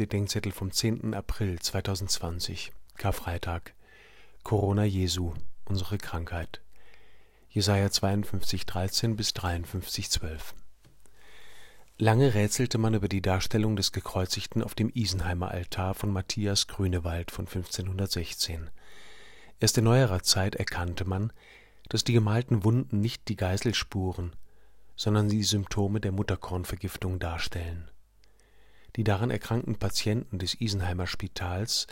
Bedenkzettel vom 10. April 2020, Karfreitag. Corona Jesu, unsere Krankheit. Jesaja 52, 13 bis 53, 12. Lange rätselte man über die Darstellung des Gekreuzigten auf dem Isenheimer Altar von Matthias Grünewald von 1516. Erst in neuerer Zeit erkannte man, dass die gemalten Wunden nicht die Geiselspuren, sondern die Symptome der Mutterkornvergiftung darstellen. Die daran erkrankten Patienten des Isenheimer Spitals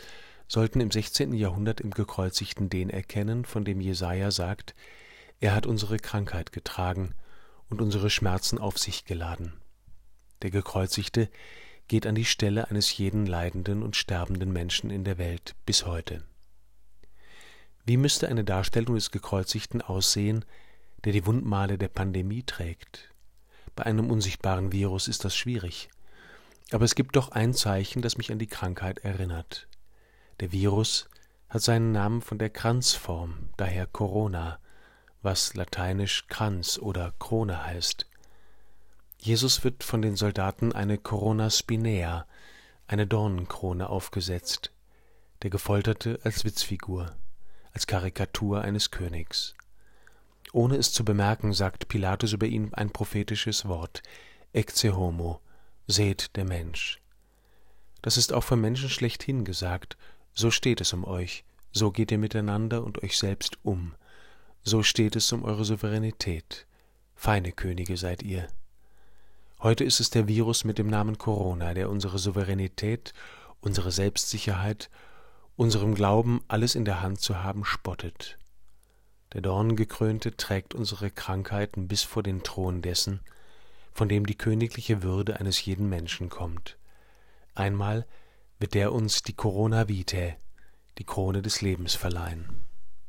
sollten im 16. Jahrhundert im Gekreuzigten den erkennen, von dem Jesaja sagt: Er hat unsere Krankheit getragen und unsere Schmerzen auf sich geladen. Der Gekreuzigte geht an die Stelle eines jeden leidenden und sterbenden Menschen in der Welt bis heute. Wie müsste eine Darstellung des Gekreuzigten aussehen, der die Wundmale der Pandemie trägt? Bei einem unsichtbaren Virus ist das schwierig. Aber es gibt doch ein Zeichen, das mich an die Krankheit erinnert. Der Virus hat seinen Namen von der Kranzform, daher Corona, was lateinisch Kranz oder Krone heißt. Jesus wird von den Soldaten eine Corona spinea, eine Dornenkrone aufgesetzt, der Gefolterte als Witzfigur, als Karikatur eines Königs. Ohne es zu bemerken, sagt Pilatus über ihn ein prophetisches Wort, Ecce homo, seht der Mensch. Das ist auch vom Menschen schlechthin gesagt, so steht es um euch, so geht ihr miteinander und euch selbst um, so steht es um eure Souveränität, feine Könige seid ihr. Heute ist es der Virus mit dem Namen Corona, der unsere Souveränität, unsere Selbstsicherheit, unserem Glauben, alles in der Hand zu haben, spottet. Der Dornengekrönte trägt unsere Krankheiten bis vor den Thron dessen, von dem die königliche Würde eines jeden Menschen kommt. Einmal wird der uns die Corona Vitae, die Krone des Lebens verleihen.